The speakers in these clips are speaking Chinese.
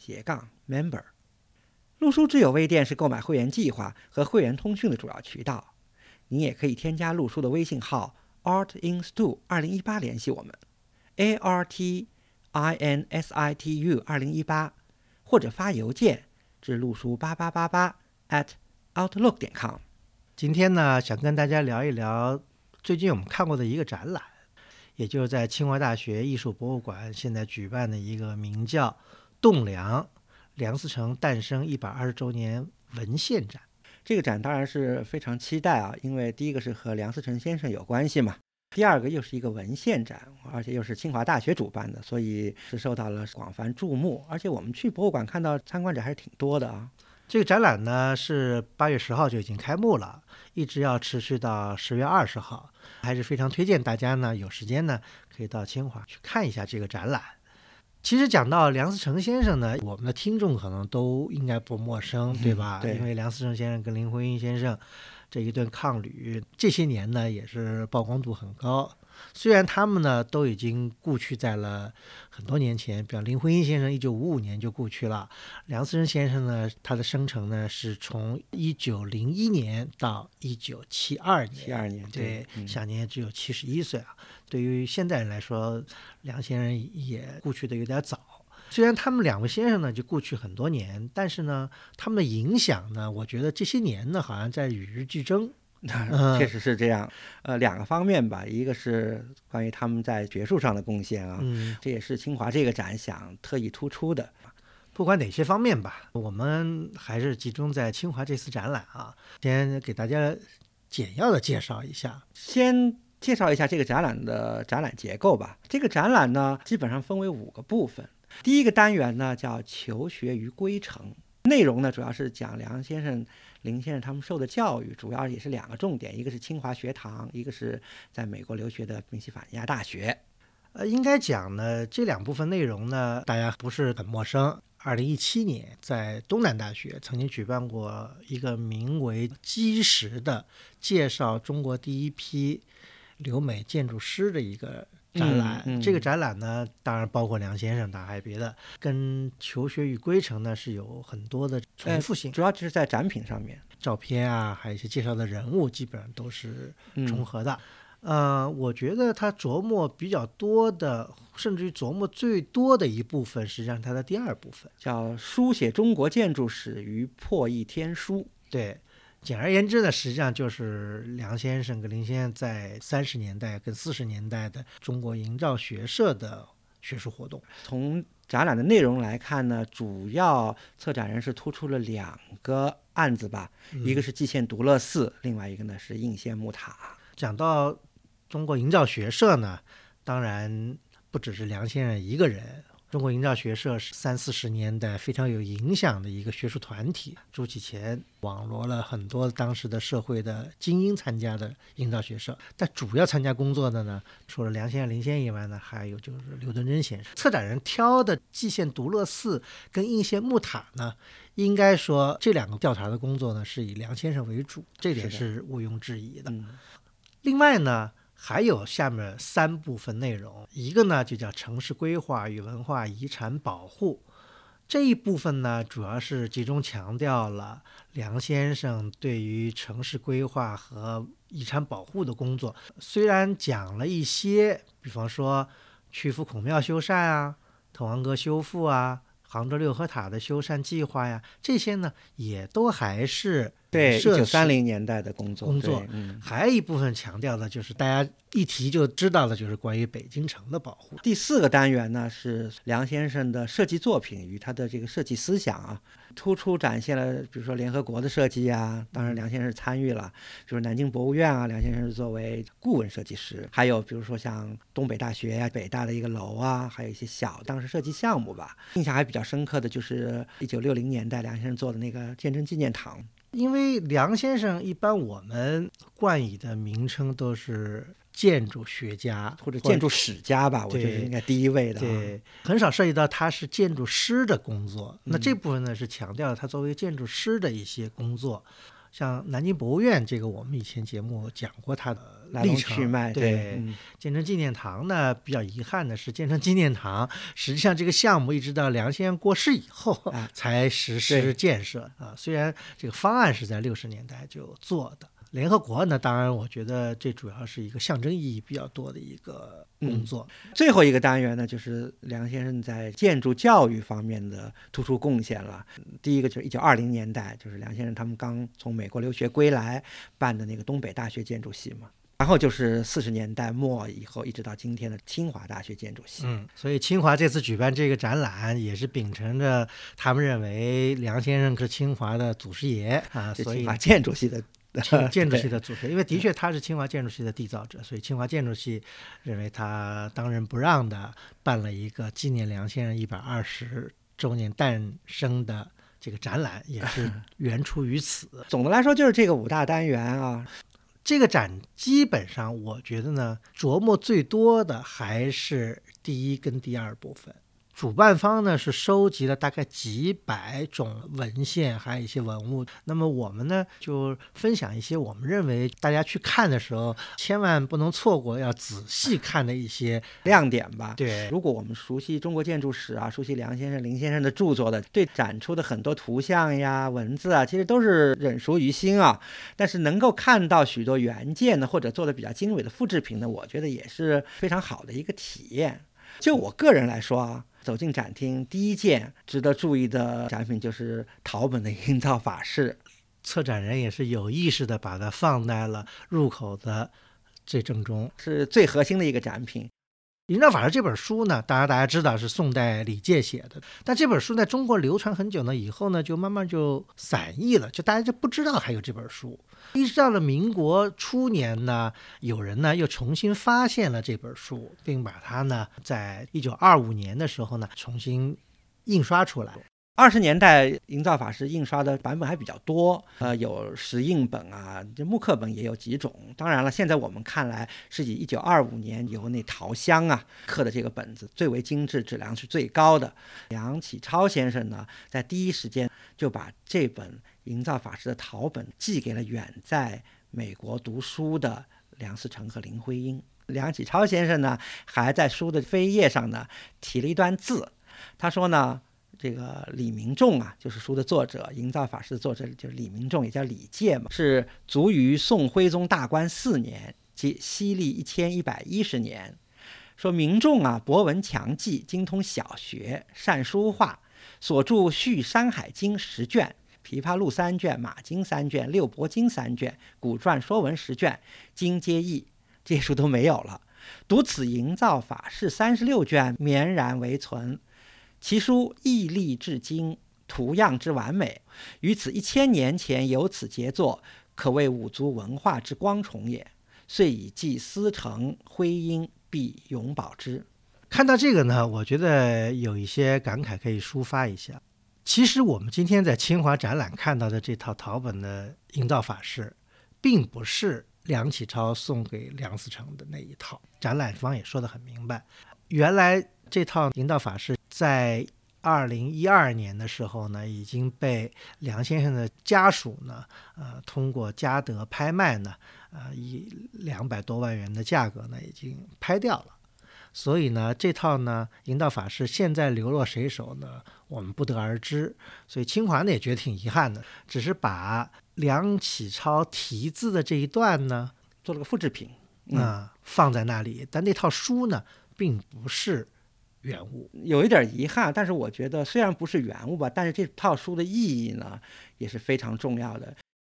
斜杠 member。陆书之友微店是购买会员计划和会员通讯的主要渠道。您也可以添加陆书的微信号 artinstu 二零一八联系我们，a r t i n s i t u 二零一八，或者发邮件至陆书八八八八 at outlook 点 com。今天呢，想跟大家聊一聊最近我们看过的一个展览，也就是在清华大学艺术博物馆现在举办的一个名叫《栋梁》。梁思成诞生一百二十周年文献展，这个展当然是非常期待啊，因为第一个是和梁思成先生有关系嘛，第二个又是一个文献展，而且又是清华大学主办的，所以是受到了广泛注目。而且我们去博物馆看到参观者还是挺多的啊。这个展览呢是八月十号就已经开幕了，一直要持续到十月二十号，还是非常推荐大家呢有时间呢可以到清华去看一下这个展览。其实讲到梁思成先生呢，我们的听众可能都应该不陌生，对吧？对。因为梁思成先生跟林徽因先生这一顿抗旅，这些年呢也是曝光度很高。虽然他们呢都已经故去在了很多年前，比如林徽因先生一九五五年就故去了，梁思成先生呢他的生辰呢是从一九零一年到一九七二年，七二年对，享年只有七十一岁啊。对于现代人来说，梁先生也故去的有点早。虽然他们两位先生呢就故去很多年，但是呢他们的影响呢，我觉得这些年呢好像在与日俱增。确实是这样，呃，两个方面吧，一个是关于他们在学术上的贡献啊，这也是清华这个展想特意突出的。不管哪些方面吧，我们还是集中在清华这次展览啊，先给大家简要的介绍一下。先介绍一下这个展览的展览结构吧。这个展览呢，基本上分为五个部分。第一个单元呢叫“求学于归程”，内容呢主要是讲梁先生。林先生他们受的教育主要也是两个重点，一个是清华学堂，一个是在美国留学的宾夕法尼亚大学。呃，应该讲呢，这两部分内容呢，大家不是很陌生。二零一七年，在东南大学曾经举办过一个名为《基石》的介绍中国第一批留美建筑师的一个。展览。这个展览呢，当然包括梁先生，的还有别的，跟求学与归程呢是有很多的重复性，主要就是在展品上面，照片啊，还有一些介绍的人物，基本上都是重合的。呃，我觉得他琢磨比较多的，甚至于琢磨最多的一部分，实际上他的第二部分。叫书写中国建筑史与破译天书，对。简而言之呢，实际上就是梁先生跟林先生在三十年代跟四十年代的中国营造学社的学术活动。从展览的内容来看呢，主要策展人是突出了两个案子吧，一个是蓟县独乐寺，另外一个呢是应县木塔。讲到中国营造学社呢，当然不只是梁先生一个人。中国营造学社是三四十年代非常有影响的一个学术团体。朱启潜网罗了很多当时的社会的精英参加的营造学社，但主要参加工作的呢，除了梁先生、林先生以外呢，还有就是刘敦桢先生。策展人挑的蓟县独乐寺跟应县木塔呢，应该说这两个调查的工作呢，是以梁先生为主，这点是毋庸置疑的。另外呢。还有下面三部分内容，一个呢就叫城市规划与文化遗产保护，这一部分呢主要是集中强调了梁先生对于城市规划和遗产保护的工作。虽然讲了一些，比方说曲阜孔庙修缮啊、滕王阁修复啊、杭州六合塔的修缮计划呀，这些呢也都还是对，一九三零年代的工作，工作嗯。还有一部分强调的就是大家一提就知道的，就是关于北京城的保护。第四个单元呢是梁先生的设计作品与他的这个设计思想啊，突出展现了比如说联合国的设计啊，当然梁先生参与了，比如南京博物院啊，梁先生是作为顾问设计师，还有比如说像东北大学呀、北大的一个楼啊，还有一些小当时设计项目吧。印象还比较深刻的就是一九六零年代梁先生做的那个鉴真纪念堂，因为梁先生一般我们冠以的名称都是建筑学家或者建筑史家吧，我觉得是应该第一位的、啊。对，很少涉及到他是建筑师的工作。那嗯这部分呢是强调他作为建筑师的一些工作，像南京博物院这个，我们以前节目讲过他的历程。去脉，对，嗯建成纪念堂呢，比较遗憾的是，建成纪念堂 实际上这个项目一直到梁先生过世以后啊才实施建设啊。虽然这个方案是在六十年代就做的。联合国呢，当然，我觉得这主要是一个象征意义比较多的一个工作。最后一个单元呢，就是梁先生在建筑教育方面的突出贡献了。第一个就是一九二零年代，就是梁先生他们刚从美国留学归来办的那个东北大学建筑系嘛。然后就是四十年代末以后，一直到今天的清华大学建筑系。嗯，所以清华这次举办这个展览，也是秉承着他们认为梁先生是清华的祖师爷啊，所以是清华建筑系的清 建筑系的祖师爷，因为的确他是清华建筑系的缔造者，所以清华建筑系认为他当仁不让的办了一个纪念梁先生一百二十周年诞生的这个展览，也是 源出于此。总的来说就是这个五大单元啊，这个展基本上，我觉得呢，琢磨最多的还是第一跟第二部分。主办方呢是收集了大概几百种文献，还有一些文物。那么我们呢就分享一些我们认为大家去看的时候千万不能错过，要仔细看的一些亮点吧。对如果我们熟悉中国建筑史啊，熟悉梁先生、林先生的著作的，对展出的很多图像呀、文字啊，其实都是忍熟于心啊。但是能够看到许多原件呢，或者做的比较精美的复制品呢，我觉得也是非常好的一个体验。就我个人来说啊，走进展厅，第一件值得注意的展品就是陶本的营造法式。策展人也是有意识的把它放在了入口的最正中。是最核心的一个展品，《营造法师》这本书呢，当然大家知道是宋代李诫写的，但这本书在中国流传很久呢，以后呢就慢慢就散佚了，就大家就不知道还有这本书。一直到了民国初年呢，有人呢又重新发现了这本书，并把它呢在一九二五年的时候呢重新印刷出来。二十年代营造法师印刷的版本还比较多，呃，有石印本啊，这木刻本也有几种。当然了，现在我们看来是以一九二五年由那陶香啊刻的这个本子最为精致，质量是最高的。梁启超先生呢，在第一时间就把这本营造法师的陶本寄给了远在美国读书的梁思成和林徽因。梁启超先生呢，还在书的扉页上呢提了一段字，他说呢。这个李明仲啊，就是书的作者，《营造法师》的作者就是李明仲，也叫李介嘛，是卒于宋徽宗大观四年，即西历一千一百一十年。说明仲啊，博闻强记，精通小学，善书画，所著《续山海经》十卷，《琵琶录》三卷，《马经》三卷，《六博经》三卷，《古传说文》十卷，经皆译，这些书都没有了。独此《营造法式》三十六卷绵然为存。其书屹立至今，图样之完美，于此一千年前有此杰作，可谓五族文化之光崇也。遂以继思成、徽因，必永保之。看到这个呢，我觉得有一些感慨可以抒发一下。其实我们今天在清华展览看到的这套陶本的营造法式，并不是梁启超送给梁思成的那一套。展览方也说得很明白，原来这套营造法式在二零一二年的时候呢，已经被梁先生的家属呢，呃，通过嘉德拍卖呢，呃，以两百多万元的价格呢，已经拍掉了。所以呢，这套呢营造法师现在流落谁手呢？我们不得而知。所以清华呢也觉得挺遗憾的，只是把梁启超题字的这一段呢，做了个复制品，啊、放在那里，但那套书呢，并不是原物。有一点遗憾，但是我觉得虽然不是原物吧，但是这套书的意义呢也是非常重要的。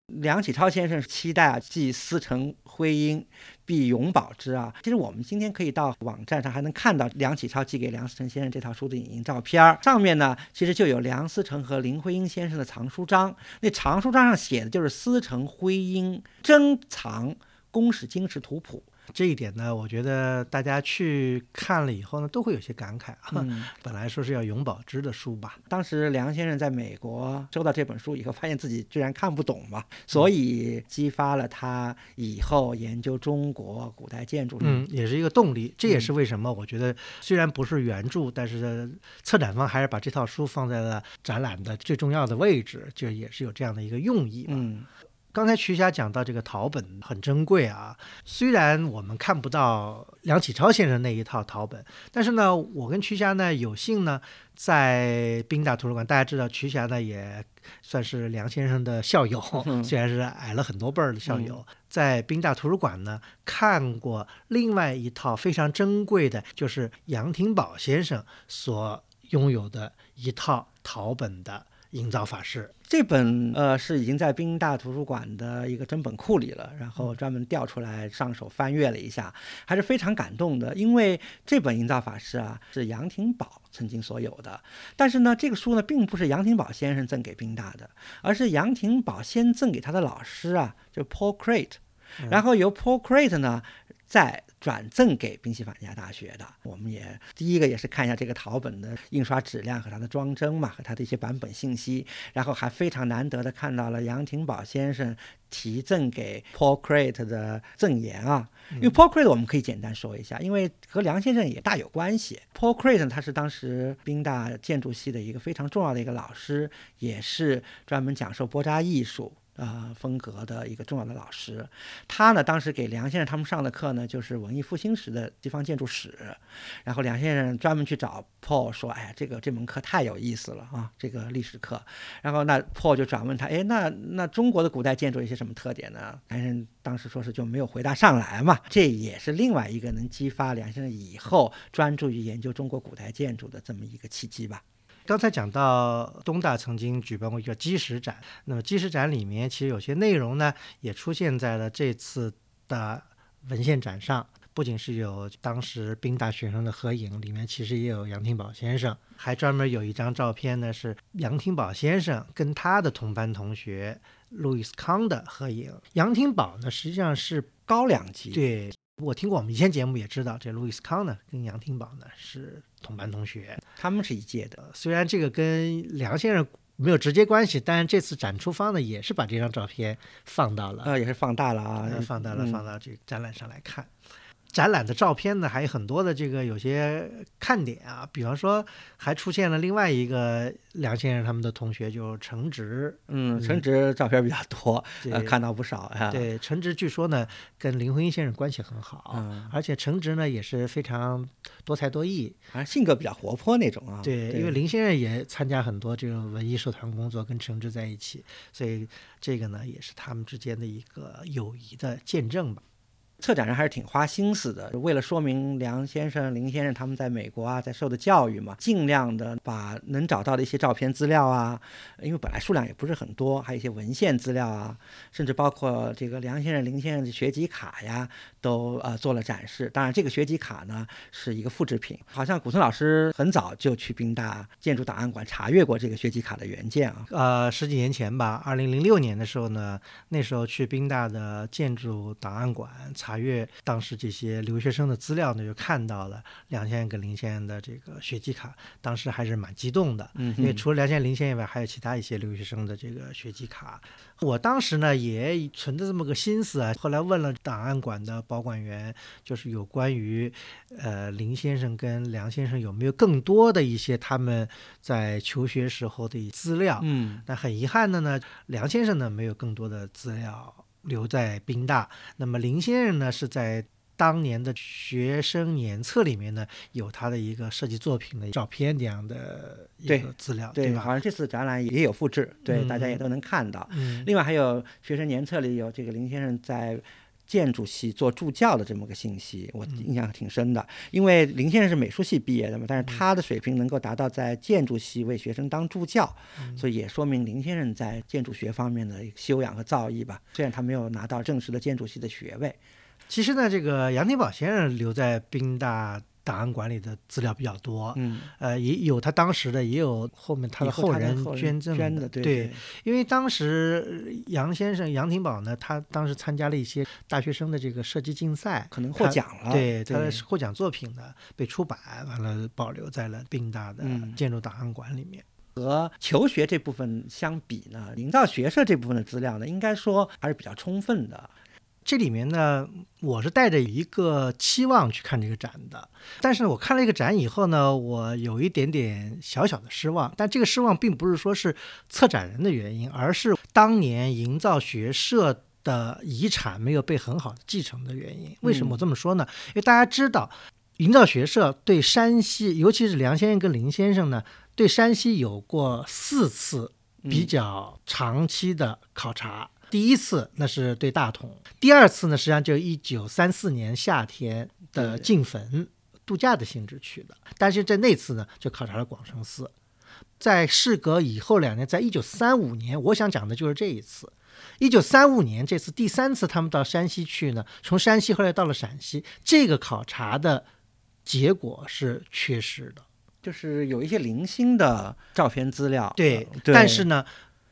梁启超先生期待啊，既思成徽因，必永保之啊。其实我们今天可以到网站上还能看到梁启超寄给梁思成先生这套书的影印照片儿，上面呢其实就有梁思成和林徽因先生的藏书章。那藏书章上写的就是思成徽因珍藏宫史经史图谱。这一点呢，我觉得大家去看了以后呢，都会有些感慨啊。嗯，本来说是要永保之的书吧，当时梁先生在美国收到这本书以后，发现自己居然看不懂嘛，所以激发了他以后研究中国古代建筑。嗯，也是一个动力。这也是为什么我觉得虽然不是原著，但是策展方还是把这套书放在了展览的最重要的位置，就也是有这样的一个用意嘛。嗯刚才瞿霞讲到这个陶本很珍贵啊，虽然我们看不到梁启超先生那一套陶本，但是呢，我跟瞿霞呢有幸呢在宾大图书馆，大家知道瞿霞呢也算是梁先生的校友，嗯 虽然是矮了很多辈儿的校友，在宾大图书馆呢看过另外一套非常珍贵的，就是杨廷宝先生所拥有的一套陶本的营造法式。这本呃是已经在宾大图书馆的一个珍本库里了，然嗯。后专门调出来上手翻阅了一下，还是非常感动的。因为这本营造法师啊是杨廷宝曾经所有的，但是呢这个书呢并不是杨廷宝先生赠给宾大的，而是杨廷宝先赠给他的老师啊，就是 Paul Crate，然后由 Paul Crate 呢再转赠给宾夕法尼亚大学的。我们也第一个也是看一下这个陶本的印刷质量和它的装帧嘛，和它的一些版本信息，然后还非常难得的看到了杨廷宝先生提赠给 Paul Crate 的赠言啊。因为 Paul Crate 我们可以简单说一下，因为和梁先生也大有关系。Paul Crate 他是当时宾大建筑系的一个非常重要的一个老师，也是专门讲授波扎艺术。呃，风格的一个重要的老师，他呢当时给梁先生他们上的课呢，就是文艺复兴时的地方建筑史。然后梁先生专门去找 Paul 说：“哎呀，这个这门课太有意思了啊，这个历史课。”然后那 Paul 就转问他：“哎，那那中国的古代建筑有些什么特点呢？”梁先生当时说是就没有回答上来嘛。这也是另外一个能激发梁先生以后专注于研究中国古代建筑的这么一个契机吧。刚才讲到东大曾经举办过一个基石展，那么基石展里面其实有些内容呢也出现在了这次的文献展上，不仅是有当时宾大学生的合影，里面其实也有杨廷宝先生，还专门有一张照片呢是杨廷宝先生跟他的同班同学路易斯康的合影。杨廷宝呢实际上是高两级，对。我听过我们以前节目也知道，这路易斯康呢跟杨廷宝呢是同班同学，他们是一届的。呃虽然这个跟梁先生没有直接关系，但是这次展出方呢也是把这张照片放到了，呃，也是放大了啊，呃放大了嗯放到这个展览上来看。展览的照片呢，还有很多的这个有些看点啊，比方说还出现了另外一个梁先生他们的同学，就是陈植。嗯，陈植照片比较多，呃，对看到不少啊。，对，陈植据说呢跟林徽因先生关系很好，嗯，而且陈植呢也是非常多才多艺，啊性格比较活泼那种啊。对，因为林先生也参加很多这种文艺社团工作，跟陈植在一起，所以这个呢也是他们之间的一个友谊的见证吧。策展人还是挺花心思的，为了说明梁先生、林先生他们在美国啊在受的教育嘛，尽量的把能找到的一些照片资料啊，因为本来数量也不是很多，还有一些文献资料啊，甚至包括这个梁先生、林先生的学籍卡呀，都呃做了展示。当然，这个学籍卡呢是一个复制品，好像古村老师很早就去宾大建筑档案馆查阅过这个学籍卡的原件啊。呃，十几年前吧，二零零六年的时候呢，那时候去宾大的建筑档案馆查阅当时这些留学生的资料呢，就看到了梁先生跟林先生的这个学籍卡，当时还是蛮激动的。嗯因为除了梁先生、林先生以外，还有其他一些留学生的这个学籍卡。我当时呢也存着这么个心思啊，后来问了档案馆的保管员，就是有关于呃林先生跟梁先生有没有更多的一些他们在求学时候的资料。嗯那很遗憾的呢，梁先生呢没有更多的资料留在宾大，那么林先生呢是在。当年的学生年册里面呢，有他的一个设计作品的照片这样的一个资料，对，吧？好像这次展览也有复制，对，大家也嗯都能看到。嗯，另外还有学生年册里有这个林先生在建筑系做助教的这么个信息，我印象挺深的。因为林先生是美术系毕业的嘛，但是他的水平能够达到在建筑系为学生当助教，所以也说明林先生在建筑学方面的修养和造诣吧。虽然他没有拿到正式的建筑系的学位，其实呢，这个杨廷宝先生留在宾大。档案馆里的资料比较多，嗯，呃，也有他当时的，也有后面他的后人捐赠的，对，因为当时杨先生杨廷宝呢，他当时参加了一些大学生的这个设计竞赛，可能获奖了，对，他的获奖作品呢被出版，完了保留在了宾大的建筑档案馆里面。和求学这部分相比呢，营造学社这部分的资料呢，应该说还是比较充分的。这里面呢，我是带着一个期望去看这个展的，但是我看了这个展以后呢，我有一点点小小的失望。但这个失望并不是说是策展人的原因，而是当年营造学社的遗产没有被很好的继承的原因。为什么我这么说呢？因为大家知道，营造学社对山西，尤其是梁先生跟林先生呢，对山西有过四次比较长期的考察。第一次那是对大同，第二次呢，实际上就一九三四年夏天的进坟度假的性质去的，但是在那次呢，就考察了广生寺。在事隔以后两年，在一九三五年，我想讲的就是这一次。一九三五年这次第三次他们到山西去呢，从山西后来到了陕西，这个考察的结果是缺失的，就是有一些零星的照片资料。对，但是呢。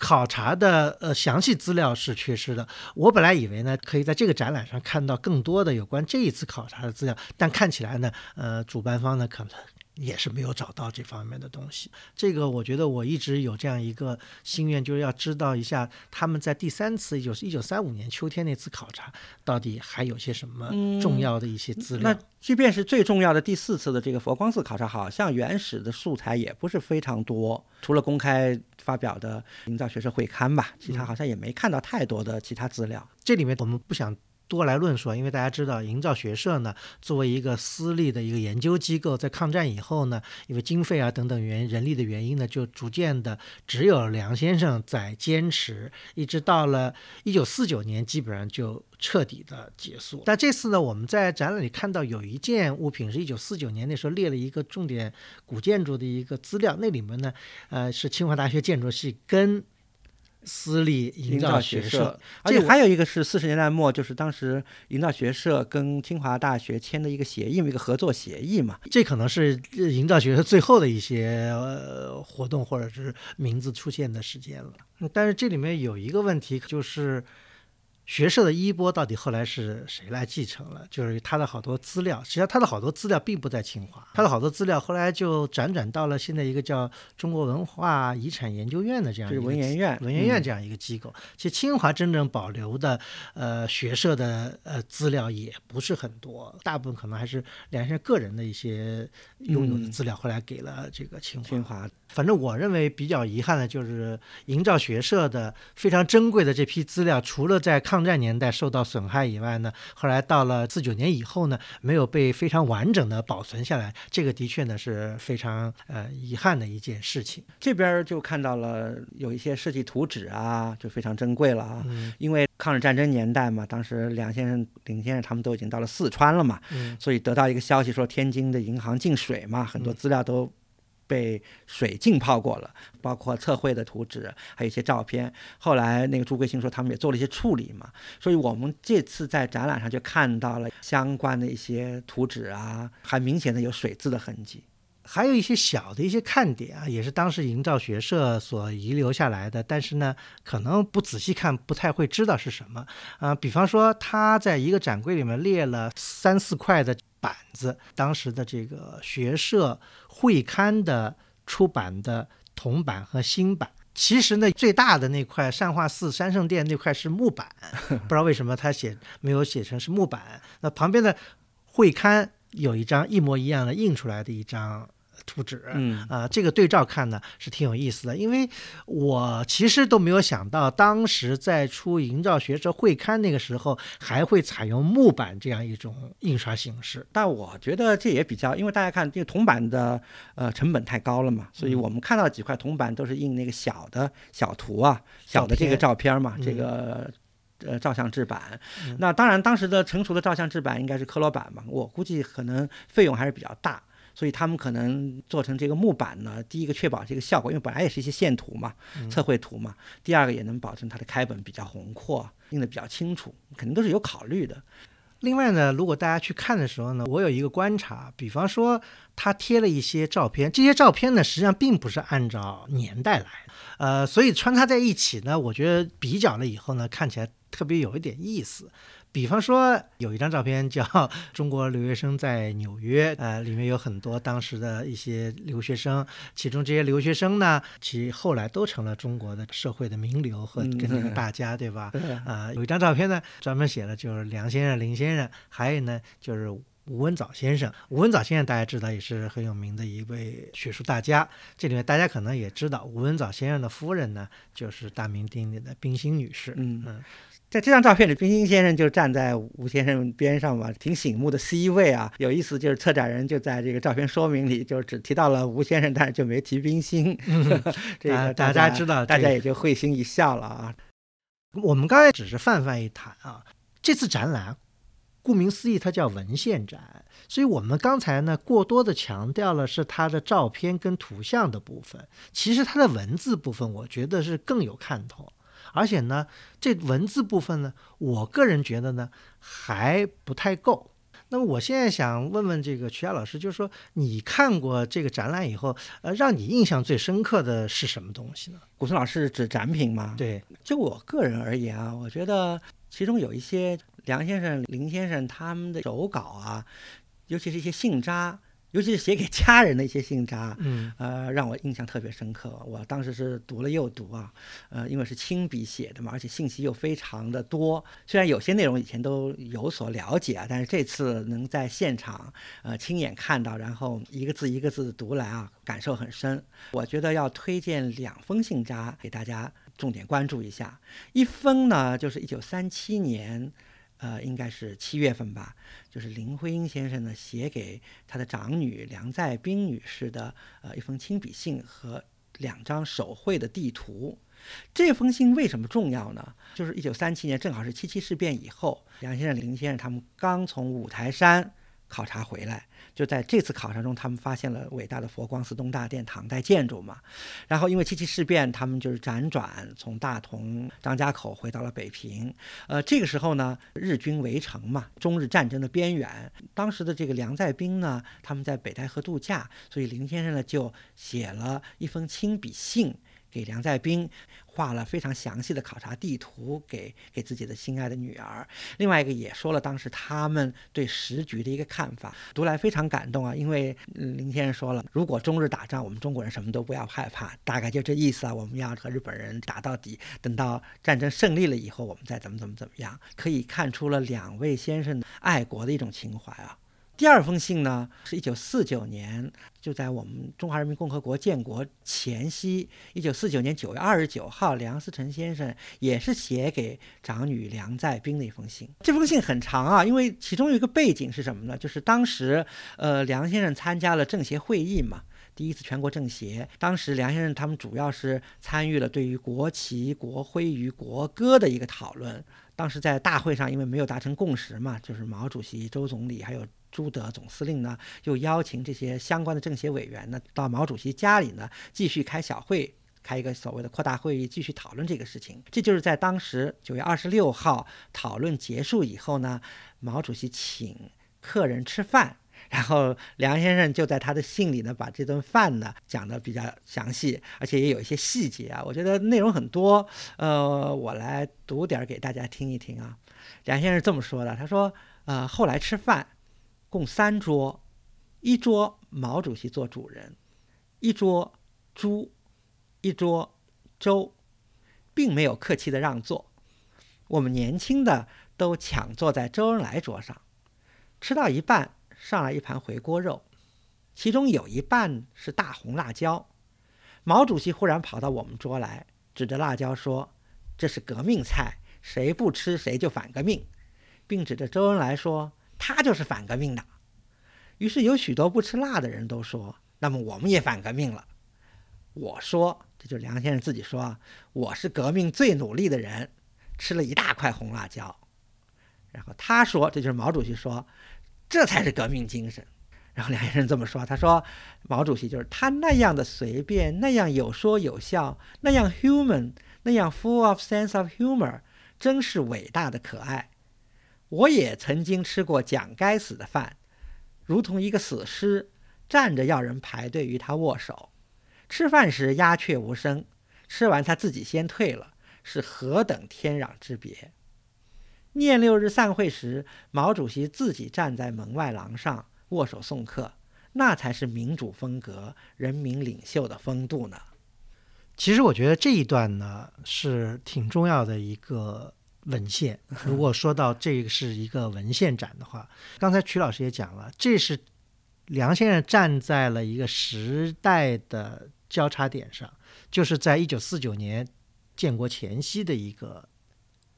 考察的呃详细资料是缺失的。我本来以为呢，可以在这个展览上看到更多的有关这一次考察的资料，但看起来呢，呃，主办方呢可能。也是没有找到这方面的东西。这个我觉得我一直有这样一个心愿，就是要知道一下他们在第三次，也就是一九三五年秋天那次考察，到底还有些什么重要的一些资料。那即便是最重要的第四次的这个佛光寺考察，好像原始的素材也不是非常多，除了公开发表的营造学社会刊吧，其他好像也没看到太多的其他资料。这里面我们不想。多来论述，因为大家知道，营造学社呢，作为一个私立的一个研究机构，在抗战以后呢，因为经费啊等等原人力的原因呢，就逐渐的只有梁先生在坚持，一直到了一九四九年，基本上就彻底的结束。但这次呢，我们在展览里看到有一件物品，是一九四九年那时候列了一个重点古建筑的一个资料，那里面呢，呃，是清华大学建筑系跟。私立营造学社，而且还有一个是四十年代末，就是当时营造学社跟清华大学签的一个协议，一个合作协议嘛。这可能是营造学社最后的一些活动或者是名字出现的时间了。但是这里面有一个问题，就是。学社的衣钵到底后来是谁来继承了？就是他的好多资料，实际上他的好多资料并不在清华，他的好多资料后来就辗转到了现在一个叫中国文化遗产研究院的这样一个文研院，文研院这样一个机构。其实清华真正保留的呃学社的呃资料也不是很多，大部分可能还是梁先生个人的一些拥有的资料，后来给了这个清华。清华。反正我认为比较遗憾的就是营造学社的非常珍贵的这批资料，除了在抗战年代受到损害以外呢，后来到了四九年以后呢，没有被非常完整的保存下来，这个的确呢是非常呃遗憾的一件事情。这边就看到了有一些设计图纸啊，就非常珍贵了啊，因为抗日战争年代嘛，当时梁先生、林先生他们都已经到了四川了嘛，所以得到一个消息说天津的银行进水嘛，很多资料都。被水浸泡过了，包括测绘的图纸，还有一些照片。后来那个朱贵兴说，他们也做了一些处理嘛，所以我们这次在展览上就看到了相关的一些图纸啊，还明显的有水渍的痕迹。还有一些小的一些看点啊，也是当时营造学社所遗留下来的，但是呢，可能不仔细看不太会知道是什么啊。比方说，他在一个展柜里面列了三四块的板子，当时的这个学社会刊的出版的铜版和新版。其实呢，最大的那块善化寺三圣殿那块是木板，不知道为什么他写没有写成是木板。那旁边的会刊有一张一模一样的印出来的一张。图纸，嗯啊，这个对照看呢是挺有意思的，因为我其实都没有想到，当时在出营造学社会刊那个时候，还会采用木板这样一种印刷形式。但我觉得这也比较，因为大家看这个铜板的呃成本太高了嘛，所以我们看到几块铜板都是印那个小的小图啊，小的这个照片嘛，这个。呃照相制版。嗯那当然，当时的成熟的照相制版应该是科罗版嘛，我估计可能费用还是比较大。所以他们可能做成这个木板呢，第一个确保这个效果，因为本来也是一些线图嘛、测绘图嘛；第二个也能保证它的开本比较宏阔，印的比较清楚，肯定都是有考虑的。另外呢，如果大家去看的时候呢，我有一个观察，比方说他贴了一些照片，这些照片呢实际上并不是按照年代来的，呃，所以穿插在一起呢，我觉得比较了以后呢，看起来特别有一点意思。比方说有一张照片叫 《中国留学生在纽约》，呃，里面有很多当时的一些留学生，其中这些留学生呢，其后来都成了中国的社会的名流和嗯跟那个大家，对吧？对啊、有一张照片呢，专门写了就是梁先生、林先生，还有呢就是吴文藻先生。吴文藻先生大家知道也是很有名的一位学术大家，这里面大家可能也知道，吴文藻先生的夫人呢就是大名鼎鼎的冰心女士。嗯嗯在这张照片里，冰心先生就站在吴先生边上嘛，挺醒目的 C 位啊。有意思，就是策展人就在这个照片说明里就只提到了吴先生，但是就没提冰心。这个啊大家家知道大家也就会心一笑了啊。我们刚才只是泛泛一谈啊，这次展览，顾名思义，它叫文献展，所以我们刚才呢过多的强调了是它的照片跟图像的部分，其实它的文字部分，我觉得是更有看头。而且呢，这文字部分呢，我个人觉得呢还不太够。那么我现在想问问这个曲亚老师，就是说你看过这个展览以后，呃，让你印象最深刻的是什么东西呢？古村老师指展品吗？对，就我个人而言啊，我觉得其中有一些梁先生、林先生他们的手稿啊，尤其是一些信札，尤其是写给家人的一些信札，嗯呃，让我印象特别深刻。我当时是读了又读啊，呃，因为是亲笔写的嘛，而且信息又非常的多。虽然有些内容以前都有所了解啊，但是这次能在现场呃亲眼看到，然后一个字一个字地读来啊，感受很深。我觉得要推荐两封信札给大家重点关注一下。一封呢，就是一九三七年。呃，应该是七月份吧，就是林徽因先生呢写给他的长女梁再冰女士的呃一封亲笔信和两张手绘的地图。这封信为什么重要呢？就是一九三七年，正好是七七事变以后，梁先生、林先生他们刚从五台山考察回来，就在这次考察中，他们发现了伟大的佛光寺东大殿唐代建筑嘛。然后因为七七事变，他们就是辗转从大同、张家口回到了北平。呃，这个时候呢，日军围城嘛，中日战争的边缘。当时的这个梁再冰呢，他们在北戴河度假，所以林先生呢就写了一封亲笔信给梁再冰，画了非常详细的考察地图给给自己的心爱的女儿。另外一个也说了当时他们对时局的一个看法，读来非常感动啊。因为、林先生说了，如果中日打仗，我们中国人什么都不要害怕，大概就这意思啊。我们要和日本人打到底，等到战争胜利了以后，我们再怎么怎么怎么样，可以看出了两位先生爱国的一种情怀啊。第二封信呢，是一九四九年，就在我们中华人民共和国建国前夕，一九四九年九月二十九号，梁思成先生也是写给长女梁再冰的一封信。这封信很长啊，因为其中有一个背景是什么呢？就是当时，呃，梁先生参加了政协会议嘛。第一次全国政协，当时梁先生他们主要是参与了对于国旗、国徽与国歌的一个讨论。当时在大会上，因为没有达成共识嘛，就是毛主席、周总理还有朱德总司令呢，又邀请这些相关的政协委员呢，到毛主席家里呢继续开小会。开一个所谓的扩大会议，继续讨论这个事情。这就是在当时九月二十六号讨论结束以后呢，毛主席请客人吃饭，然后梁先生就在他的信里呢，把这顿饭呢讲得比较详细，而且也有一些细节啊，我觉得内容很多。呃，我来读点给大家听一听啊。梁先生这么说的，他说：“呃，后来吃饭，共三桌，一桌毛主席做主人，一桌猪，一桌周，并没有客气的让座。我们年轻的都抢坐在周恩来桌上，吃到一半上来一盘回锅肉，其中有一半是大红辣椒。毛主席忽然跑到我们桌来，指着辣椒说：‘这是革命菜，谁不吃谁就反革命。’并指着周恩来说：‘他就是反革命的。’于是有许多不吃辣的人都说：‘那么我们也反革命了。’我说，这就是梁先生自己说，我是革命最努力的人。吃了一大块红辣椒。然后他说，这就是毛主席说，这才是革命精神。然后梁先生这么说，他说毛主席就是他那样的随便，那样有说有笑，那样 human，那样 full of sense of humor，真是伟大的可爱。我也曾经吃过讲该死的饭，如同一个死尸，站着要人排队与他握手。吃饭时鸦雀无声，吃完他自己先退了，是何等天壤之别！念六日散会时，毛主席自己站在门外廊上握手送客，那才是民主风格、人民领袖的风度呢。其实我觉得这一段呢是挺重要的一个文献。如果说到这个是一个文献展的话，刚才曲老师也讲了，这是梁先生站在了一个时代的交叉点上，就是在一九四九年建国前夕的一个。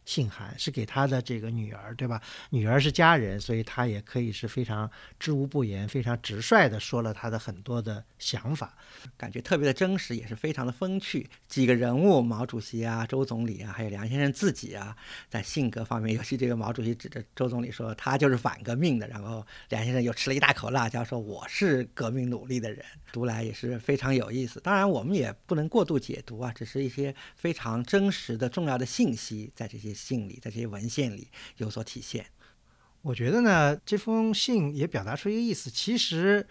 信函是给他的这个女儿，对吧？女儿是家人，所以他也可以是非常知无不言、非常直率的说了他的很多的想法，感觉特别的真实，也是非常的风趣。几个人物，毛主席啊、周总理啊，还有梁先生自己啊，在性格方面，尤其这个毛主席指着周总理说他就是反革命的，然后梁先生又吃了一大口辣椒，说我是革命努力的人，读来也是非常有意思。当然，我们也不能过度解读啊，只是一些非常真实的重要的信息在这些。信里，在这些文献里有所体现。我觉得呢，这封信也表达出一个意思。其实，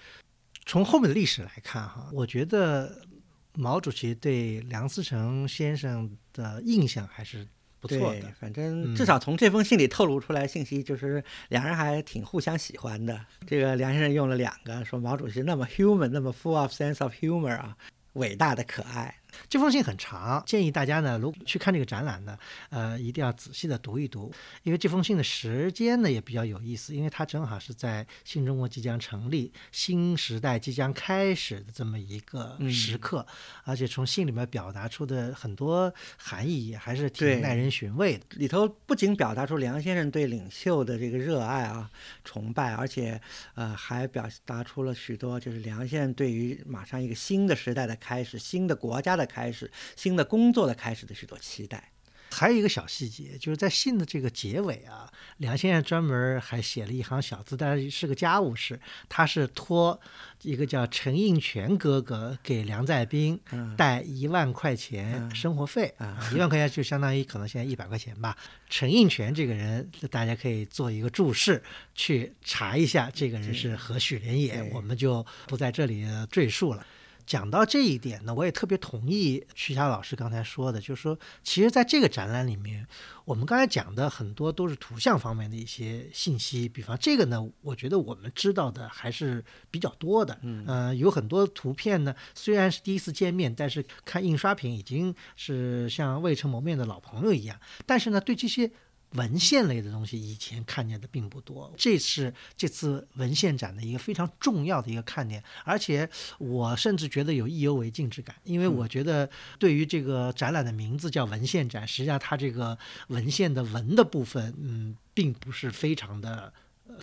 从后面的历史来看，哈，我觉得毛主席对梁思成先生的印象还是不错的。反正至少从这封信里透露出来信息，就是两人还挺互相喜欢的。这个梁先生用了两个，说毛主席那么 human，那么 full of sense of humor 啊，伟大的可爱。这封信很长，建议大家呢，如果去看这个展览呢，呃，一定要仔细的读一读，因为这封信的时间呢也比较有意思，因为它正好是在新中国即将成立、新时代即将开始的这么一个时刻，而且从信里面表达出的很多含义也还是挺耐人寻味的。里头不仅表达出梁先生对领袖的这个热爱啊、崇拜，而且呃还表达出了许多就是梁先生对于马上一个新的时代的开始、新的国家的。开始新的工作的开始的许多期待，还有一个小细节，就是在信的这个结尾啊，梁先生专门还写了一行小字，但是是个家务事，他是托一个叫陈应全哥哥给梁再斌带一万块钱生活费啊，一万块钱就相当于可能现在一百块钱吧。陈应全这个人，大家可以做一个注释去查一下，这个人是何许人也，我们就不在这里赘述了。讲到这一点呢，我也特别同意徐霞老师刚才说的，就是说，其实在这个展览里面，我们刚才讲的很多都是图像方面的一些信息。比方这个呢，我觉得我们知道的还是比较多的。嗯，有很多图片呢，虽然是第一次见面，但是看印刷品已经是像未曾谋面的老朋友一样。但是呢，对这些。文献类的东西以前看见的并不多，这是这次文献展的一个非常重要的一个看点，而且我甚至觉得有意犹未尽之感，因为我觉得对于这个展览的名字叫文献展，实际上它这个文献的文的部分，嗯，并不是非常的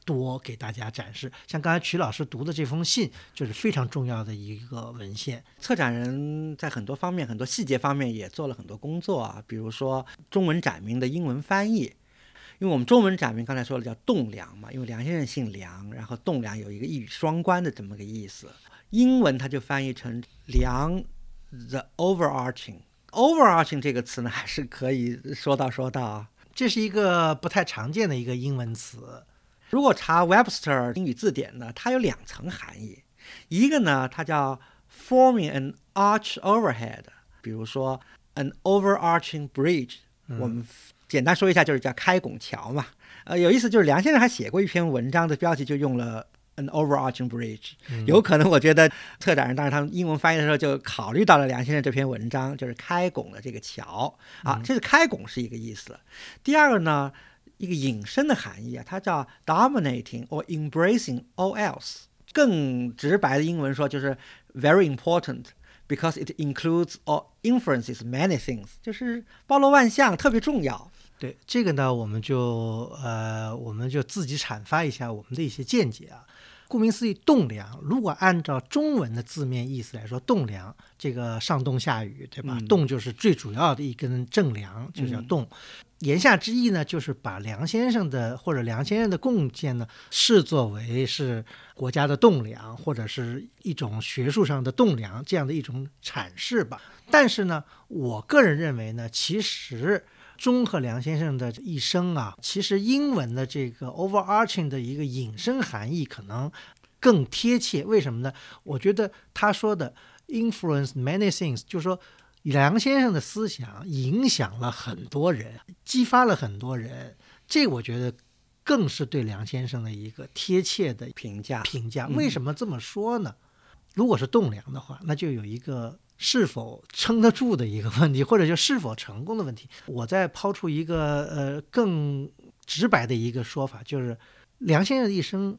多给大家展示。像刚才曲老师读的这封信，就是非常重要的一个文献。策展人在很多方面、很多细节方面也做了很多工作啊，比如说中文展名的英文翻译。因为我们中文展名刚才说了叫栋梁嘛，因为梁先生姓梁，然后栋梁有一个一语双关的这么个意思。英文它就翻译成梁，the overarching，overarching 这个词呢还是可以说到说到啊，这是一个不太常见的一个英文词。如果查 Webster 英语字典呢，它有两层含义，一个呢它叫 forming an arch overhead，比如说 an overarching bridge，我们。简单说一下，就是叫开拱桥嘛。呃，有意思，就是梁先生还写过一篇文章的标题就用了 an overarching bridge。有可能，我觉得策展人当时他们英文翻译的时候就考虑到了梁先生这篇文章，就是开拱的这个桥啊。这是开拱是一个意思。第二个呢，一个引申的含义啊，它叫 dominating or embracing all else。更直白的英文说就是 very important。Because it includes or influences many things，就是包罗万象，特别重要。对这个呢，我们就呃，我们就自己阐发一下我们的一些见解啊。顾名思义，栋梁。如果按照中文的字面意思来说，栋梁这个上栋下雨，对吧？嗯栋就是最主要的一根正梁，就叫嗯栋。言下之意呢，就是把梁先生的或者梁先生的贡献呢，视作为是国家的栋梁，或者是一种学术上的栋梁这样的一种阐释吧。但是呢，我个人认为呢，其实钟和梁先生的一生啊，其实英文的这个 overarching 的一个引申含义可能更贴切。为什么呢？我觉得他说的 influence many things，就是说梁先生的思想影响了很多人，激发了很多人。这我觉得更是对梁先生的一个贴切的评价评价。嗯为什么这么说呢？如果是栋梁的话，那就有一个是否撑得住的一个问题，或者就是否成功的问题。我再抛出一个呃更直白的一个说法，就是梁先生的一生，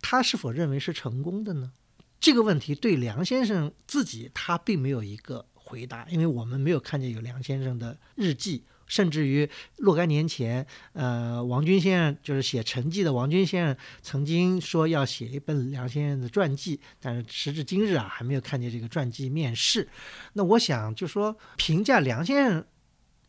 他是否认为是成功的呢？这个问题对梁先生自己他并没有一个回答，因为我们没有看见有梁先生的日记。甚至于若干年前，呃，王军先生就是写成绩的王军先生曾经说要写一本梁先生的传记，但是时至今日啊，还没有看见这个传记面世。那我想就说评价梁先生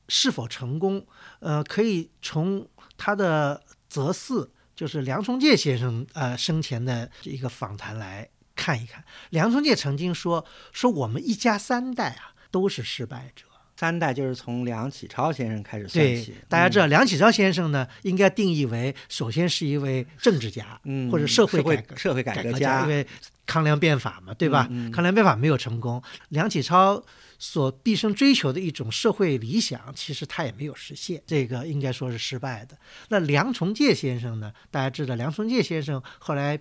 是否成功，呃，可以从他的择嗣，就是梁从诫先生呃生前的一个访谈来看一看。梁从诫曾经说说我们一家三代啊都是失败者。三代就是从梁启超先生开始算起，，大家知道嗯梁启超先生呢，应该定义为首先是一位政治家，嗯，或者社会社会改革社会改革革家，因为康梁变法嘛，对吧？嗯嗯康梁变法没有成功，梁启超所毕生追求的一种社会理想，其实他也没有实现，这个应该说是失败的。那梁从诫先生呢？大家知道，梁从诫先生后来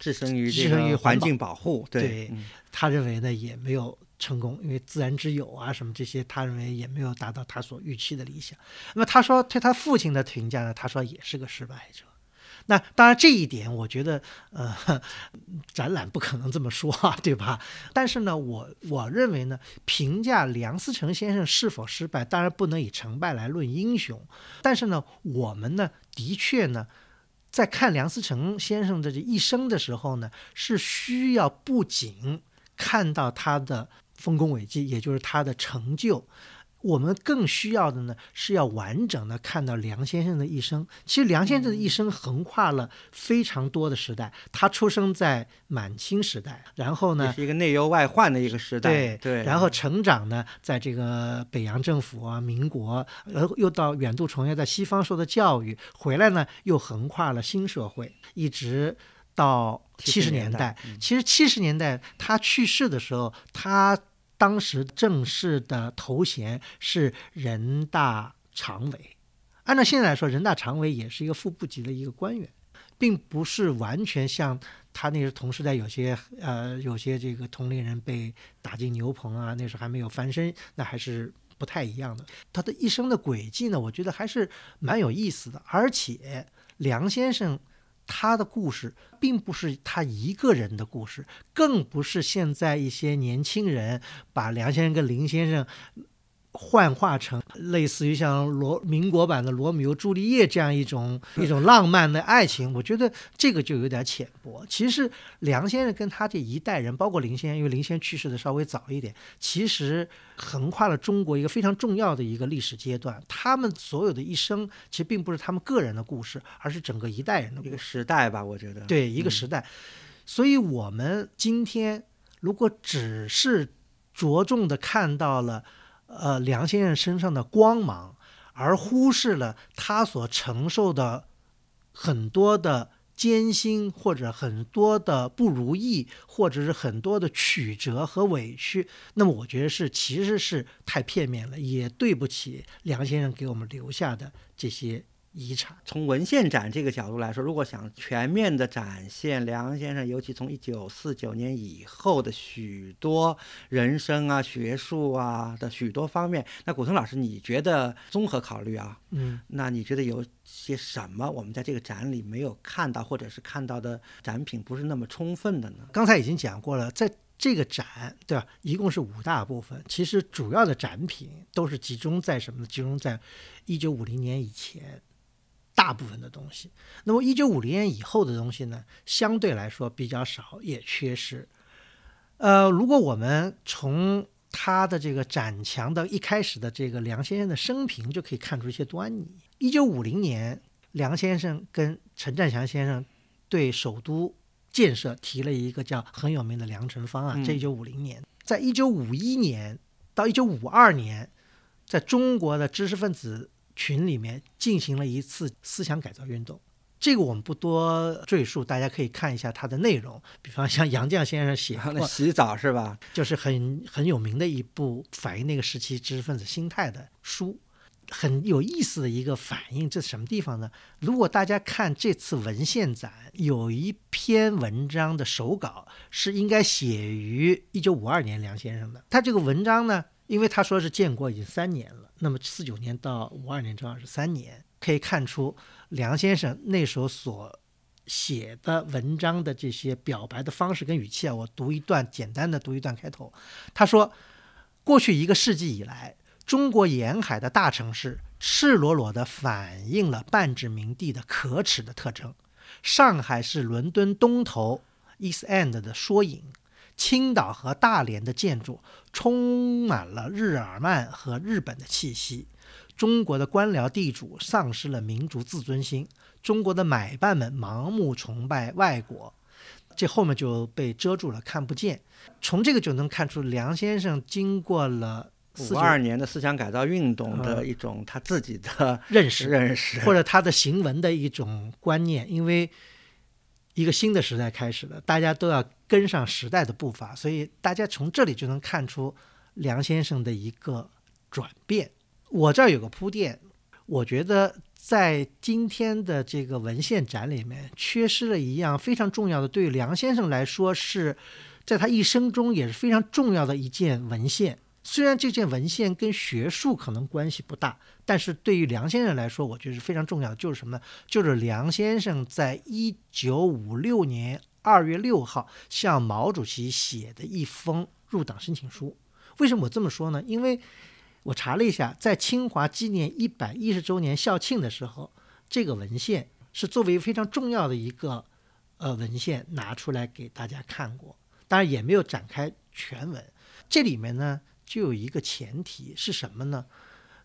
置身于置这个环身于环境保护，对对，嗯他认为呢也没有成功，因为自然之友啊什么这些，他认为也没有达到他所预期的理想。那么他说对他父亲的评价呢，他说也是个失败者。那当然这一点，我觉得呃，展览不可能这么说啊，对吧？但是呢，我我认为呢，评价梁思成先生是否失败，当然不能以成败来论英雄。但是呢，我们呢，的确呢，在看梁思成先生的这一生的时候呢，是需要不仅看到他的丰功伟绩，也就是他的成就。我们更需要的呢，是要完整的看到梁先生的一生。其实梁先生的一生横跨了非常多的时代。他出生在满清时代，然后呢，是一个内忧外患的一个时代，对对，然后成长呢，在这个北洋政府啊、民国，然后又到远渡重洋，在西方受的教育，回来呢又横跨了新社会，一直到七十年代年代。嗯其实七十年代他去世的时候，他当时正式的头衔是人大常委。按照现在来说，人大常委也是一个副部级的一个官员，并不是完全像他那个同时代有些呃有些这个同龄人被打进牛棚啊，那时候还没有翻身，那还是不太一样的。他的一生的轨迹呢，我觉得还是蛮有意思的。而且梁先生他的故事并不是他一个人的故事，更不是现在一些年轻人把梁先生跟林先生。幻化成类似于像罗民国版的罗密欧朱丽叶这样一种一种浪漫的爱情，我觉得这个就有点浅薄。其实梁先生跟他这一代人，包括林先生，因为林先生去世的稍微早一点，其实横跨了中国一个非常重要的一个历史阶段。他们所有的一生，其实并不是他们个人的故事，而是整个一代人的故一个事。时代吧，我觉得，对一个嗯时代。所以，我们今天如果只是着重的看到了呃梁先生身上的光芒，而忽视了他所承受的很多的艰辛，或者很多的不如意，或者是很多的曲折和委屈，那么我觉得是其实是太片面了，也对不起梁先生给我们留下的这些遗产。从文献展这个角度来说，如果想全面的展现梁先生，尤其从一九四九年以后的许多人生啊、学术啊的许多方面，那古腾老师，你觉得综合考虑啊，嗯。那你觉得有些什么我们在这个展里没有看到，或者是看到的展品不是那么充分的呢？刚才已经讲过了，在这个展，对吧？一共是五大部分，其实主要的展品都是集中在什么呢？集中在一九五零年以前，大部分的东西。那么一九五零年以后的东西呢，相对来说比较少，也缺失。呃，如果我们从他的这个展墙的一开始的这个梁先生的生平就可以看出一些端倪。一九五零年，梁先生跟陈占祥先生对首都建设提了一个叫很有名的梁城方案。这一九五零年，在一九五一年到一九五二年，在中国的知识分子群里面进行了一次思想改造运动。这个我们不多赘述，大家可以看一下它的内容。比方像杨绛先生写的《洗澡》是吧？就是很很有名的一部反映那个时期知识分子心态的书，很有意思的一个反应。这是什么地方呢？如果大家看这次文献展，有一篇文章的手稿是应该写于一九五二年梁先生的。他这个文章呢，因为他说是建国已经三年了，那么四九年到五二年正好是三年，可以看出。梁先生那时候所写的文章的这些表白的方式跟语气啊，我读一段简单的读一段开头。他说：“过去一个世纪以来，中国沿海的大城市赤裸裸地反映了半殖民地的可耻的特征。上海是伦敦东头 （East End） 的缩影，青岛和大连的建筑充满了日耳曼和日本的气息。”中国的官僚地主丧失了民族自尊心，中国的买办们盲目崇拜外国，这后面就被遮住了，看不见。从这个就能看出，梁先生经过了五二年的思想改造运动的一种他自己的认识，认识或者他的行文的一种观念，因为一个新的时代开始了，大家都要跟上时代的步伐，所以大家从这里就能看出梁先生的一个转变。我这儿有个铺垫，我觉得在今天的这个文献展里面，缺失了一样非常重要的，对于梁先生来说是在他一生中也是非常重要的一件文献。虽然这件文献跟学术可能关系不大，但是对于梁先生来说，我觉得是非常重要的。就是什么呢？就是梁先生在一九五六年二月六号向毛主席写的一封入党申请书。为什么我这么说呢？因为。我查了一下，在清华纪念一百一十周年校庆的时候，这个文献是作为非常重要的一个呃文献拿出来给大家看过，当然也没有展开全文。这里面呢就有一个前提是什么呢？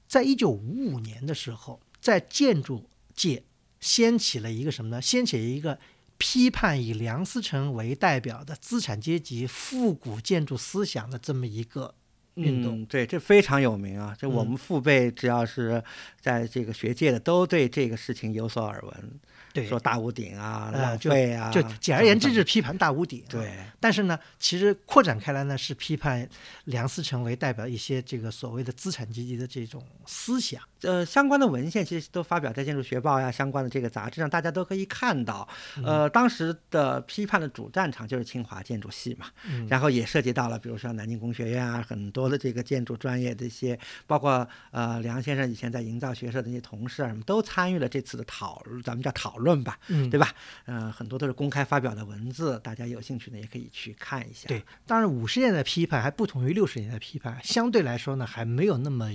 在一九五五年的时候，在建筑界掀起了一个什么呢？掀起了一个批判以梁思成为代表的资产阶级复古建筑思想的这么一个。运动对，这非常有名啊！这我们父辈只要是在这个学界的，都对这个事情有所耳闻。对，说大屋顶啊，浪费啊，就简而言之，是批判大屋顶。对，但是呢，其实扩展开来呢，是批判梁思成为代表一些这个所谓的资产阶级的这种思想。呃，相关的文献其实都发表在《建筑学报》呀，相关的这个杂志上，大家都可以看到。呃，当时的批判的主战场就是清华建筑系嘛，然后也涉及到了，比如说南京工学院啊，很多的这个建筑专业的一些，包括呃梁先生以前在营造学社的那些同事啊，什么都参与了这次的讨，咱们叫讨论。论吧，嗯，对吧？呃，很多都是公开发表的文字，大家有兴趣呢也可以去看一下。对，当然五十年代批判还不同于六十年代批判，相对来说呢还没有那么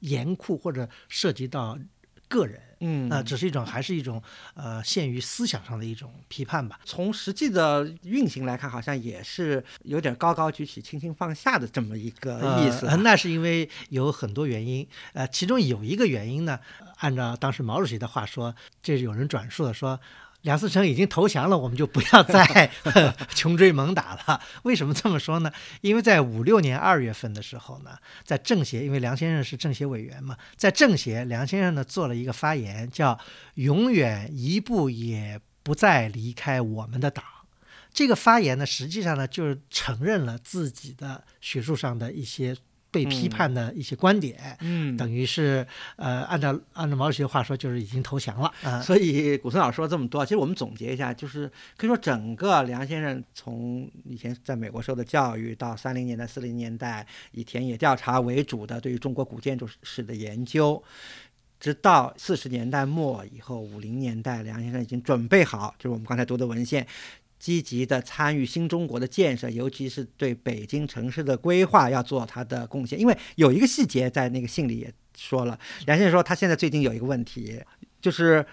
严酷或者涉及到个人，嗯，啊，只是一种还是一种呃限于思想上的一种批判吧。从实际的运行来看，好像也是有点高高举起、轻轻放下的这么一个意思。那是因为有很多原因，呃，其中有一个原因呢。按照当时毛主席的话说，这有人转述的说，梁思成已经投降了，我们就不要再 穷追猛打了。为什么这么说呢？因为在五六年二月份的时候呢，在政协，因为梁先生是政协委员嘛，在政协，梁先生呢做了一个发言，叫“永远一步也不再离开我们的党”。这个发言呢，实际上呢就是承认了自己的学术上的一些。被批判的一些观点，嗯，等于是呃，按照按照毛主席的话说，就是已经投降了。啊，所以古村老师说这么多，其实我们总结一下，就是可以说整个梁先生从以前在美国受的教育，到三零年代、四零年代以田野调查为主的对于中国古建筑史的研究，直到四十年代末以后，五零年代，梁先生已经准备好，就是我们刚才读的文献。积极的参与新中国的建设，尤其是对北京城市的规划要做他的贡献。因为有一个细节在那个信里也说了，梁先生说他现在最近有一个问题，就是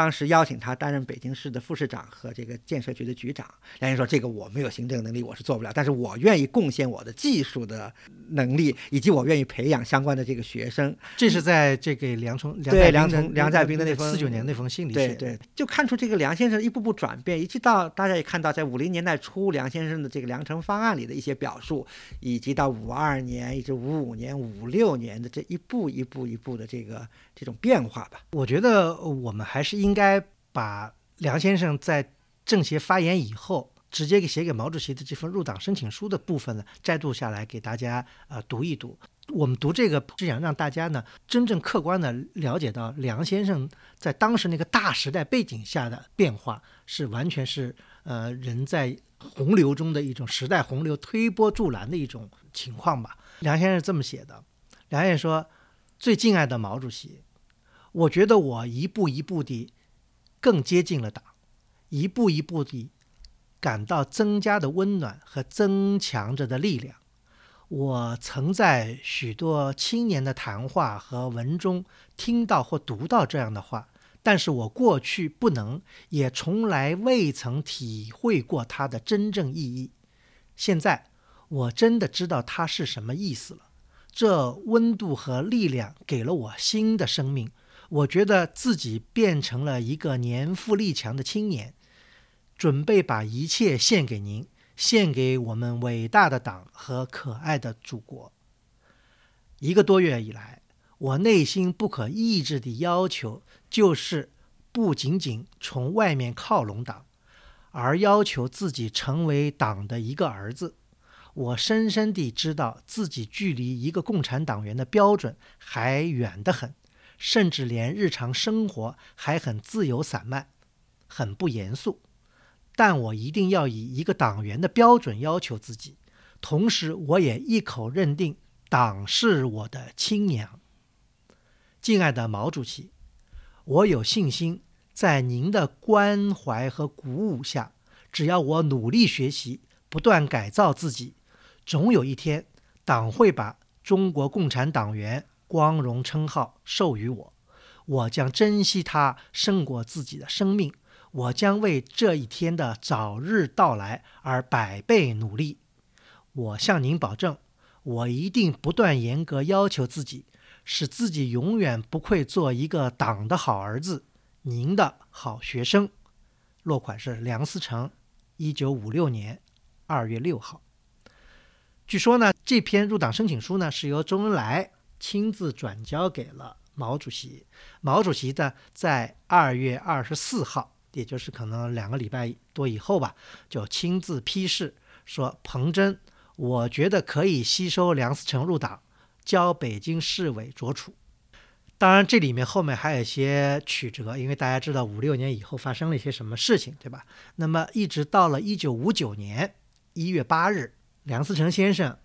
当时邀请他担任北京市的副市长和这个建设局的局长。梁先生说：“这个我没有行政能力，我是做不了，但是我愿意贡献我的技术的能力，以及我愿意培养相关的这个学生。”这是在这个梁冲对梁从梁在斌的那封四九年那封信里写的，对对，就看出这个梁先生一步步转变，一直到大家也看到，在五零年代初梁先生的这个梁城方案里的一些表述，以及到五二年一直五五年、五六年的这一步一步一步的这个这种变化吧。我觉得我们还是应应该把梁先生在政协发言以后直接给写给毛主席的这份入党申请书的部分呢摘录下来给大家呃读一读。我们读这个是想让大家呢真正客观的了解到梁先生在当时那个大时代背景下的变化是完全是呃人在洪流中的一种时代洪流推波助澜的一种情况吧。梁先生这么写的，梁先生说：“最敬爱的毛主席。”我觉得我一步一步地更接近了党，一步一步地感到增加的温暖和增强着的力量。我曾在许多青年的谈话和文中听到或读到这样的话，但是我过去不能，也从来未曾体会过它的真正意义。现在我真的知道它是什么意思了。这温度和力量给了我新的生命。我觉得自己变成了一个年富力强的青年，准备把一切献给您，献给我们伟大的党和可爱的祖国。一个多月以来，我内心不可抑制的要求就是，不仅仅从外面靠拢党，而要求自己成为党的一个儿子。我深深地知道自己距离一个共产党员的标准还远得很。甚至连日常生活还很自由散漫，很不严肃，但我一定要以一个党员的标准要求自己，同时我也一口认定党是我的亲娘。敬爱的毛主席，我有信心，在您的关怀和鼓舞下，只要我努力学习，不断改造自己，总有一天，党会把中国共产党员。光荣称号授予我，我将珍惜它胜过自己的生命。我将为这一天的早日到来而百倍努力。我向您保证，我一定不断严格要求自己，使自己永远不愧做一个党的好儿子，您的好学生。落款是梁思成，一九五六年二月六号。据说呢，这篇入党申请书呢是由周恩来。亲自转交给了毛主席，毛主席的在二月二十四号，也就是可能两个礼拜多以后吧，就亲自批示说：“彭真，我觉得可以吸收梁思成入党，交北京市委着处。”当然，这里面后面还有一些曲折，因为大家知道五六年以后发生了一些什么事情，对吧？那么一直到了一九五九年一月八日，梁思成先生。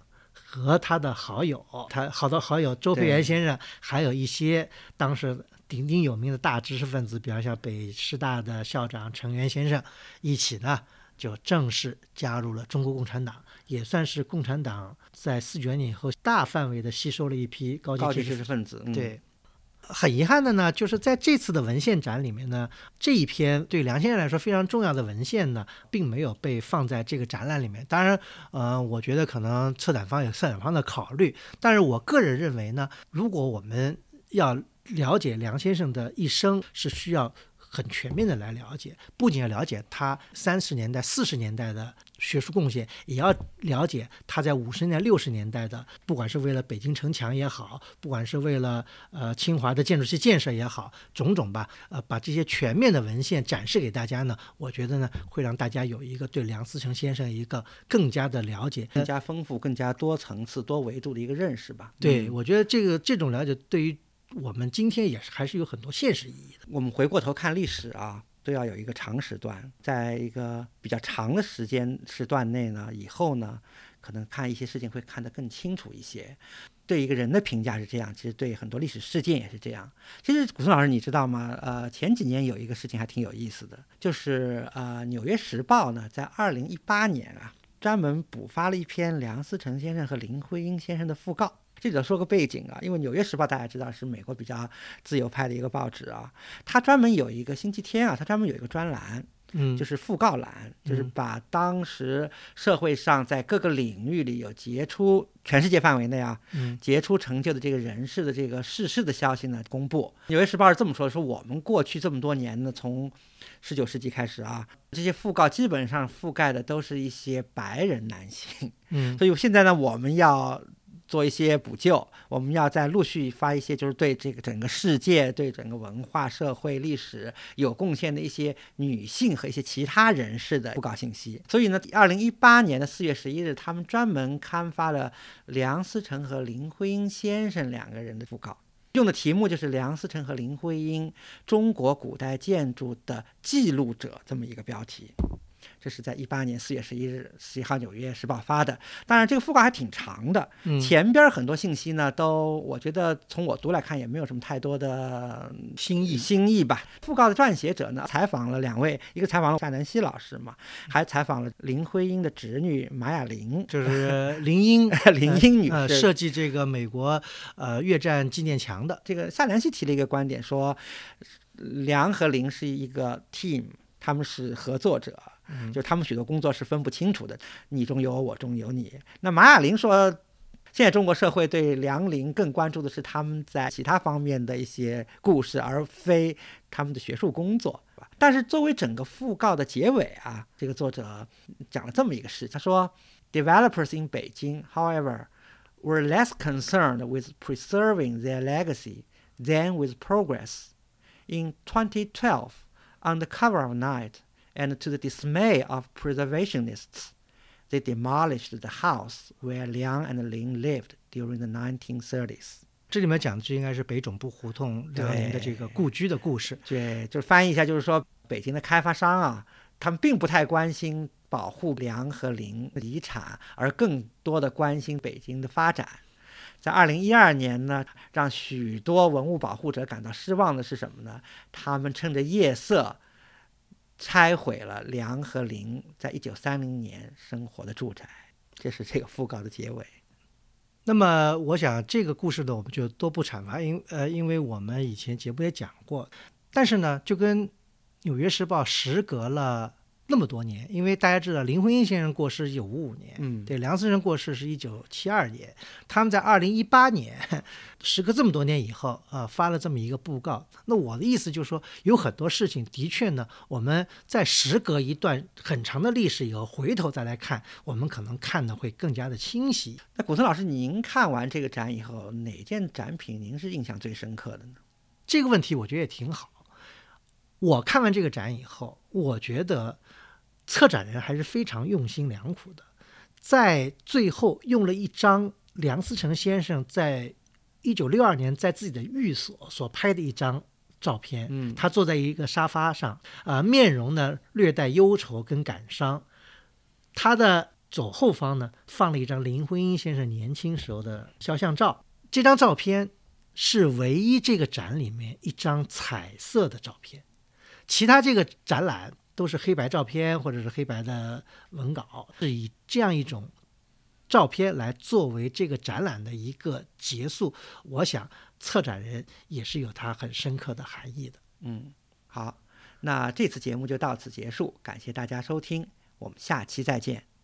和他的好友，他好多好友周培源先生，还有一些当时鼎鼎有名的大知识分子，比方像北师大的校长陈元先生，一起呢就正式加入了中国共产党，也算是共产党在四九年以后大范围的吸收了一批高级知识分子。对。很遗憾的呢，就是在这次的文献展里面呢，这一篇对梁先生来说非常重要的文献呢，并没有被放在这个展览里面。当然，呃，我觉得可能策展方有策展方的考虑，但是我个人认为呢，如果我们要了解梁先生的一生，是需要。很全面的来了解，不仅要了解他三十年代、四十年代的学术贡献，也要了解他在五十年、六十年代的，不管是为了北京城墙也好，不管是为了呃清华的建筑系建设也好，种种吧，呃，把这些全面的文献展示给大家呢，我觉得呢，会让大家有一个对梁思成先生一个更加的了解，更加丰富、更加多层次、多维度的一个认识吧。对，我觉得这个这种了解对于。我们今天也是还是有很多现实意义的。我们回过头看历史啊，都要有一个长时段，在一个比较长的时间时段内呢，以后呢，可能看一些事情会看得更清楚一些。对一个人的评价是这样，其实对很多历史事件也是这样。其实古松老师，你知道吗？呃，前几年有一个事情还挺有意思的，就是呃，《纽约时报》呢，在二零一八年啊，专门补发了一篇梁思成先生和林徽因先生的讣告。这里头说个背景啊，因为《纽约时报》大家知道是美国比较自由派的一个报纸啊，它专门有一个星期天啊，它专门有一个专栏，嗯，就是讣告栏，就是嗯把当时社会上在各个领域里有杰出，全世界范围内啊，嗯杰出成就的这个人士的这个逝世的消息呢公布。《纽约时报》是这么说的：说我们过去这么多年呢，从十九世纪开始啊，这些讣告基本上覆盖的都是一些白人男性，嗯所以现在呢，我们要。做一些补救，我们要再陆续发一些，就是对这个整个世界、对整个文化、社会、历史有贡献的一些女性和一些其他人士的讣告信息。所以呢，二零一八年的四月十一日，他们专门刊发了梁思成和林徽因先生两个人的讣告。用的题目就是梁思成和林徽因中国古代建筑的记录者这么一个标题。这是在一八年四月十一日十一号《纽约时报》发的。当然，这个讣告还挺长的，嗯，前边很多信息呢，都我觉得从我读来看也没有什么太多的新意新意吧。讣告的撰写者呢，采访了两位，一个采访了夏南希老师嘛，还采访了林徽因的侄女马雅玲，就是林英 林英女。设计这个美国呃越战纪念墙的，这个夏南希提了一个观点，说梁和林是一个 team，他们是合作者，嗯就他们许多工作是分不清楚的，你中有我，我中有你。那马雅玲说，现在中国社会对梁林更关注的是他们在其他方面的一些故事，而非他们的学术工作。但是作为整个讣告的结尾啊，这个作者讲了这么一个事，他说，developers in Beijing, however, were less concerned with preserving their legacy than with progress. In 2012, on the cover of Night, and to the dismay of preservationists, they demolished the house where Liang and Lin lived during the 1930s. 这里面讲的就应该是北总部胡同梁林的这个故居的故事。对，就是翻译一下，就是说北京的开发商啊，他们并不太关心保护梁和林遗产，而更多的关心北京的发展。在二零一二年呢，让许多文物保护者感到失望的是什么呢？他们趁着夜色拆毁了梁和林在一九三零年生活的住宅。这是这个讣告的结尾。那么，我想这个故事呢，我们就多不阐发，因呃，因为我们以前节目也讲过。但是呢，就跟《纽约时报》时隔了那么多年，因为大家知道林徽因先生过世一九五五年，嗯对，梁思成过世是一九七二年，他们在二零一八年，时隔这么多年以后啊、发了这么一个布告。那我的意思就是说，有很多事情的确呢，我们在时隔一段很长的历史以后，回头再来看，我们可能看的会更加的清晰。那古森老师，您看完这个展以后，哪件展品您是印象最深刻的呢？这个问题我觉得也挺好。我看完这个展以后，我觉得策展人还是非常用心良苦的，在最后用了一张梁思成先生在一九六二年在自己的寓所所拍的一张照片。嗯他坐在一个沙发上，啊、面容呢略带忧愁跟感伤。他的左后方呢放了一张林徽因先生年轻时候的肖像照。这张照片是唯一这个展里面一张彩色的照片，其他这个展览都是黑白照片或者是黑白的文稿，是以这样一种照片来作为这个展览的一个结束。我想策展人也是有他很深刻的含义的。嗯，好，那这次节目就到此结束，感谢大家收听，我们下期再见。